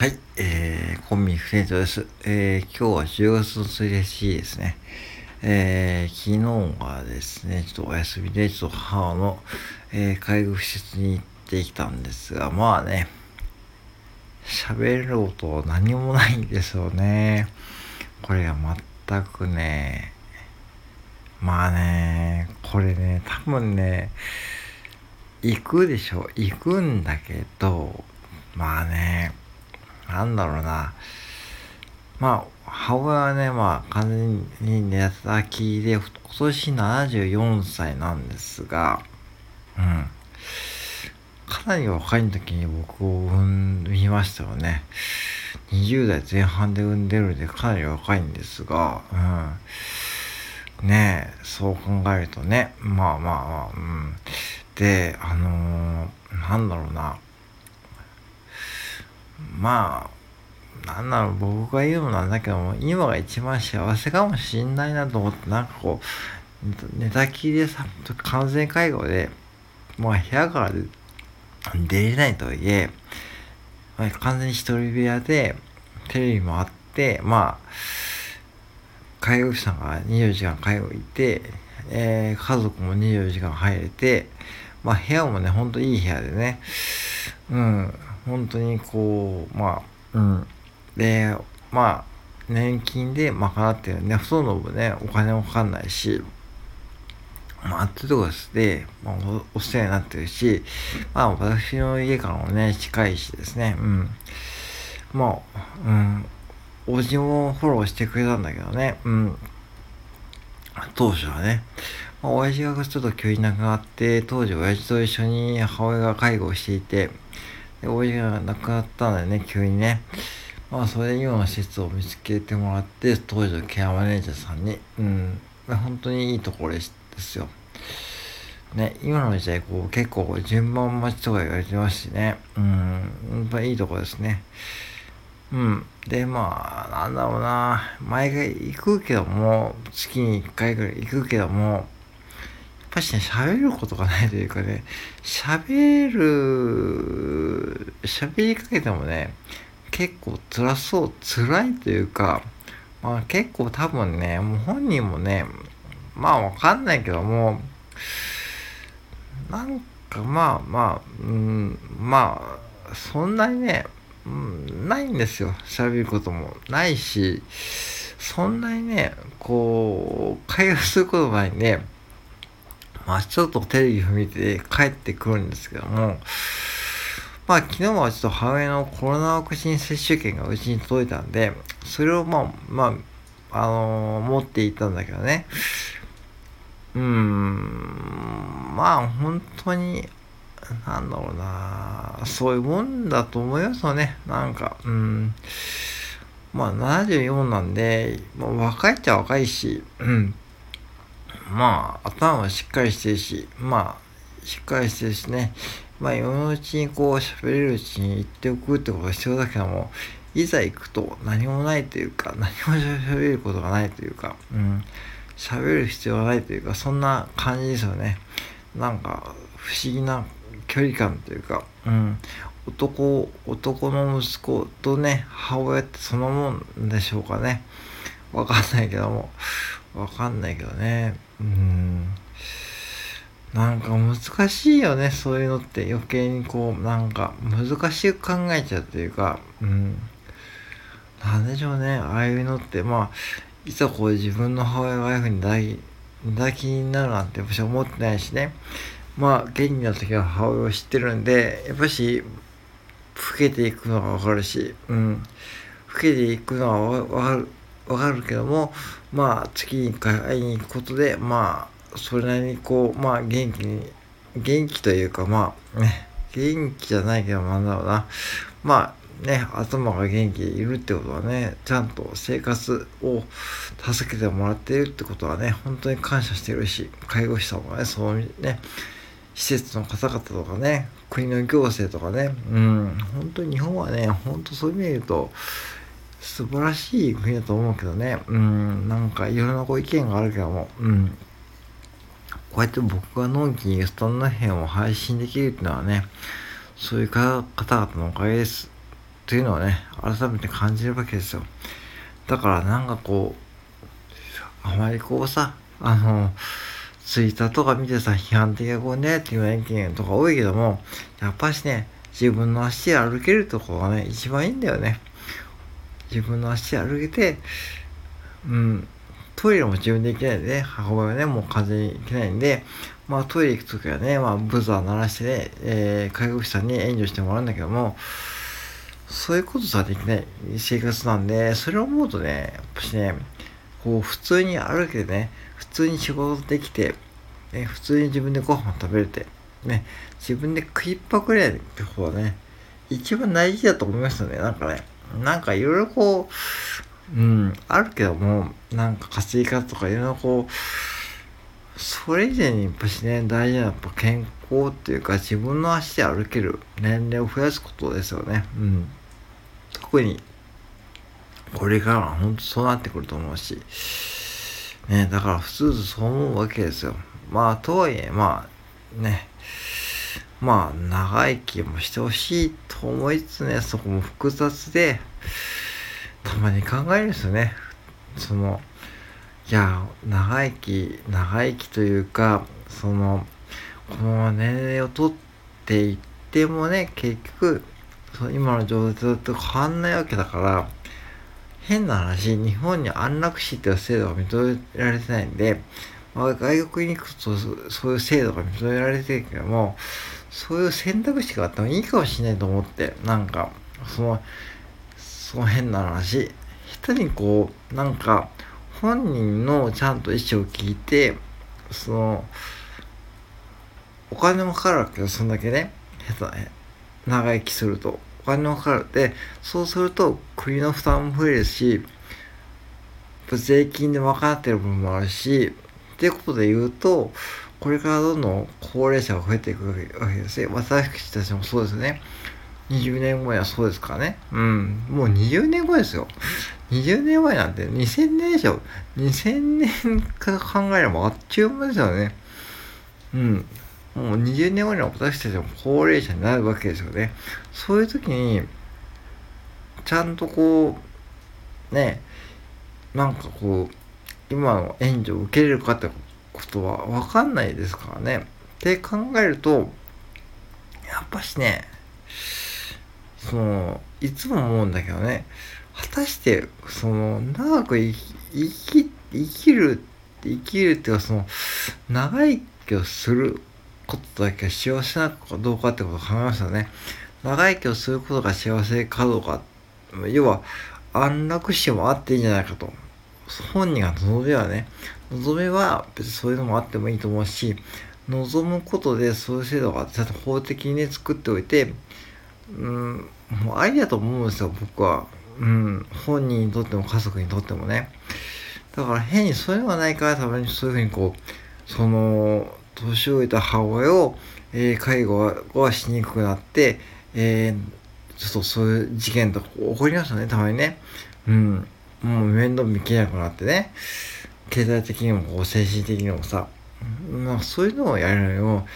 はい、えー、コンビフレンドです。えー、今日は10月の1日ですね。えー、昨日はですね、ちょっとお休みで、ちょっと母の、えー、介護施設に行ってきたんですが、まあね、喋ること何もないんですよね。これが全くね、まあね、これね、多分ね、行くでしょ。行くんだけど、まあね、なんだろうな。まあ、母親はね、まあ、完全に寝たきで、今年74歳なんですが、うん。かなり若い時に僕を産みましたよね。20代前半で産んでるんでかなり若いんですが、うん。ねえ、そう考えるとね、まあまあまあ、うん。で、あのー、なんだろうな。まあ、なんだろう、僕が言うのなんだけども、今が一番幸せかもしんないなと思って、なんかこう、寝たきりでさ、完全介護で、まあ部屋から出れないとはいえ、まあ、完全に一人部屋で、テレビもあって、まあ、介護士さんが24時間介護いて、えー、家族も24時間入れて、まあ部屋もね、ほんといい部屋でね、うん、本当にこう、まあ、うん。で、まあ、年金で賄ってるんで、ほとんどね、お金もかかんないし、まあ、ってとこで、まあお、お世話になってるし、まあ、私の家からもね、近いしですね、うん。まあ、うん、おじもフォローしてくれたんだけどね、うん。当初はね、まあ、親父がちょっと急に亡くなって、当時親父と一緒に母親が介護をしていて、で、親父が亡くなったんだよね、急にね。まあ、それような施設を見つけてもらって、当時のケアマネージャーさんに、うん、本当にいいところですよ。ね、今の時代、こう、結構順番待ちとか言われてますしね、うん、本当にいいとこですね。うん。で、まあ、なんだろうな、毎回行くけども、月に1回ぐらい行くけども、ぱしね、喋ることがないというかね、喋る、喋りかけてもね、結構辛そう、辛いというか、まあ結構多分ね、もう本人もね、まあわかんないけども、なんかまあまあ、うん、まあ、そんなにね、うん、ないんですよ。喋ることもないし、そんなにね、こう、会話することないね、まあ、ちょっとテレビを見て帰ってくるんですけども、まあ、昨日はちょっと母親のコロナワクチン接種券がうちに届いたんで、それをまあ、まあ、あのー、持っていったんだけどね。うーん、まあ、本当に、なんだろうな、そういうもんだと思いますよね。なんか、うん。まあ、74なんで、まあ、若いっちゃ若いし、うん。まあ、頭はしっかりしてるし、まあ、しっかりしてるしね、まあ、今のうちにこう、喋れるうちに言っておくってことが必要だけども、いざ行くと何もないというか、何も喋ることがないというか、うん、喋る必要がないというか、そんな感じですよね。なんか、不思議な距離感というか、うん、男、男の息子とね、母親ってそのもんでしょうかね。わかんないけども、わかんないけどね。うん。なんか難しいよね、そういうのって余計にこう、なんか難しく考えちゃうというか、うん。なんでしょうね、ああいうのって、まあ、いざこう自分の母親がああいうふうに抱き、抱きになるなんて私は思ってないしね。まあ、元気な時は母親を知ってるんで、やっぱし、老けていくのがわかるし、うん。老けていくのはわかる、わかるけども、まあ、月に1回会いに行くことで、まあ、それなりにこう、まあ、元気に、元気というか、まあ、ね、元気じゃないけど、なんだろうな。まあ、ね、頭が元気でいるってことはね、ちゃんと生活を助けてもらっているってことはね、本当に感謝してるし、介護士さんもね、そうね、施設の方々とかね、国の行政とかね、うん、本当に日本はね、本当そういう意味で言うと、素晴らしい国だと思うけどね。うん、なんかいろんなご意見があるけども、うん。こうやって僕がのんきにスタンド編を配信できるっていうのはね、そういう方々のおかげです。というのをね、改めて感じるわけですよ。だからなんかこう、あまりこうさ、あの、ツイッターとか見てさ、批判的なこうね、っていう意見とか多いけども、やっぱしね、自分の足で歩けるところがね、一番いいんだよね。自分の足で歩けて、うん、トイレも自分で行けないんでね、母親はね、もう完全に行けないんで、まあトイレ行くときはね、まあブザー鳴らしてね、えー、介護士さんに援助してもらうんだけども、そういうことさできない生活なんで、それを思うとね、やっぱしね、こう普通に歩けてね、普通に仕事できて、ね、普通に自分でご飯食べれて、ね、自分で食いっぱくれって方はね、一番大事だと思いますよね。なんかね、なんかいろいろこう、うん、あるけども、なんか稼ぎ方とかいろいろこう、それ以前にやっぱしね、大事なやっぱ健康っていうか自分の足で歩ける年齢を増やすことですよね。うん。特に、これからは本当そうなってくると思うし、ね、だから普通そう思うわけですよ。まあ、とはいえ、まあ、ね、まあ、長生きもしてほしいと思いつつね、そこも複雑で、たまに考えるんですよね。その、いや、長生き、長生きというか、その、このまま年齢を取っていってもね、結局、その今の状態と変わんないわけだから、変な話、日本に安楽死っていう制度が認められてないんで、まあ、外国に行くとそういう制度が認められてるけども、そういう選択肢があってもいいかもしれないと思って、なんか、その、その変な話、下手にこう、なんか、本人のちゃんと意思を聞いて、その、お金もかかるわけよ、そんだけね。下手ね。長生きすると。お金もかかる。で、そうすると国の負担も増えるし、税金で賄ってる部分もあるし、っていうことで言うと、これからどんどん高齢者が増えていくわけですね。私たちもそうですね。20年後にはそうですからね。うん。もう20年後ですよ。20年前なんて2000年以上、2000年から考えればあっちゅう間ですよね。うん。もう20年後には私たちも高齢者になるわけですよね。そういう時に、ちゃんとこう、ね、なんかこう、今の援助を受けれるかってことは分かんないですからね。って考えると、やっぱしね、その、いつも思うんだけどね、果たして、その、長く生き、生きる、生きるっていうか、その、長生きをすることだけが幸せなのかどうかってことを考えますよね。長生きをすることが幸せかどうか。要は、安楽死もあっていいんじゃないかと。本人が望めはね、望めは別にそういうのもあってもいいと思うし、望むことでそういう制度がちゃんと法的にね、作っておいて、うん、もうありだと思うんですよ、僕は。うん、本人にとっても家族にとってもね。だから変にそういうのがないからたまにそういうふうにこう、その、年老いた母親を、えー、介護はしにくくなって、えー、ちょっとそういう事件とか起こりますよね、たまにね。うん。もう面倒見きれなくなってね。経済的にも精神的にもさ、まあそういうのをやるのよ。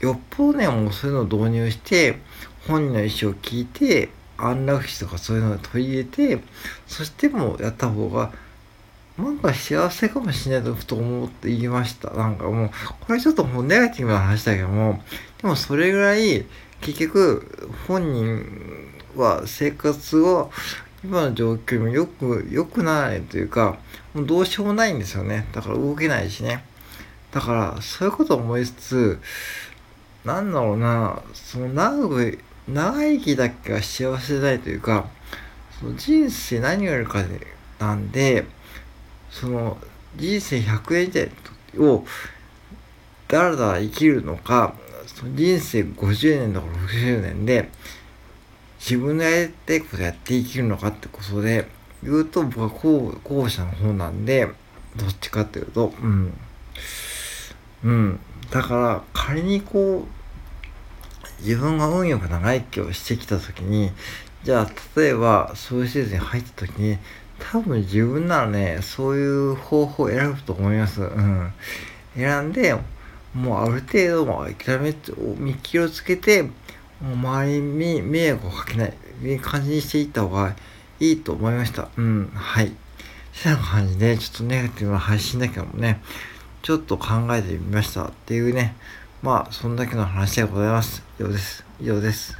よっぽどね、もうそういうのを導入して、本人の意思を聞いて、安楽死とかそういうのを取り入れて、そしてもうやった方が、なんか幸せかもしれないとふと思って言いました。なんかもう、これちょっともうネガティブな話だけども、でもそれぐらい、結局、本人は生活を今の状況もよく、良くないというか、もうどうしようもないんですよね。だから動けないしね。だから、そういうことを思いつつ、なんだろうな、その長く、長生きだけが幸せでないというか、その人生何をやるかで、なんで、その人生100年時代をだらだら生きるのか、その人生50年とか60年で、自分のやりたいことやっていけるのかってことで言うと僕は後後者の方なんでどっちかっていうとうん。うん。だから仮にこう自分が運よく長生きをしてきた時にじゃあ例えばそういう施設に入った時に多分自分ならねそういう方法を選ぶと思います。うん。選んでもうある程度も諦め見切りをつけてもう周りに迷惑をかけないいい感じにしていった方がいいと思いました。うん、はい。そんな感じで、ちょっとネガティブな配信だけどもね、ちょっと考えてみましたっていうね、まあ、そんだけの話でございます。ようです。以上です。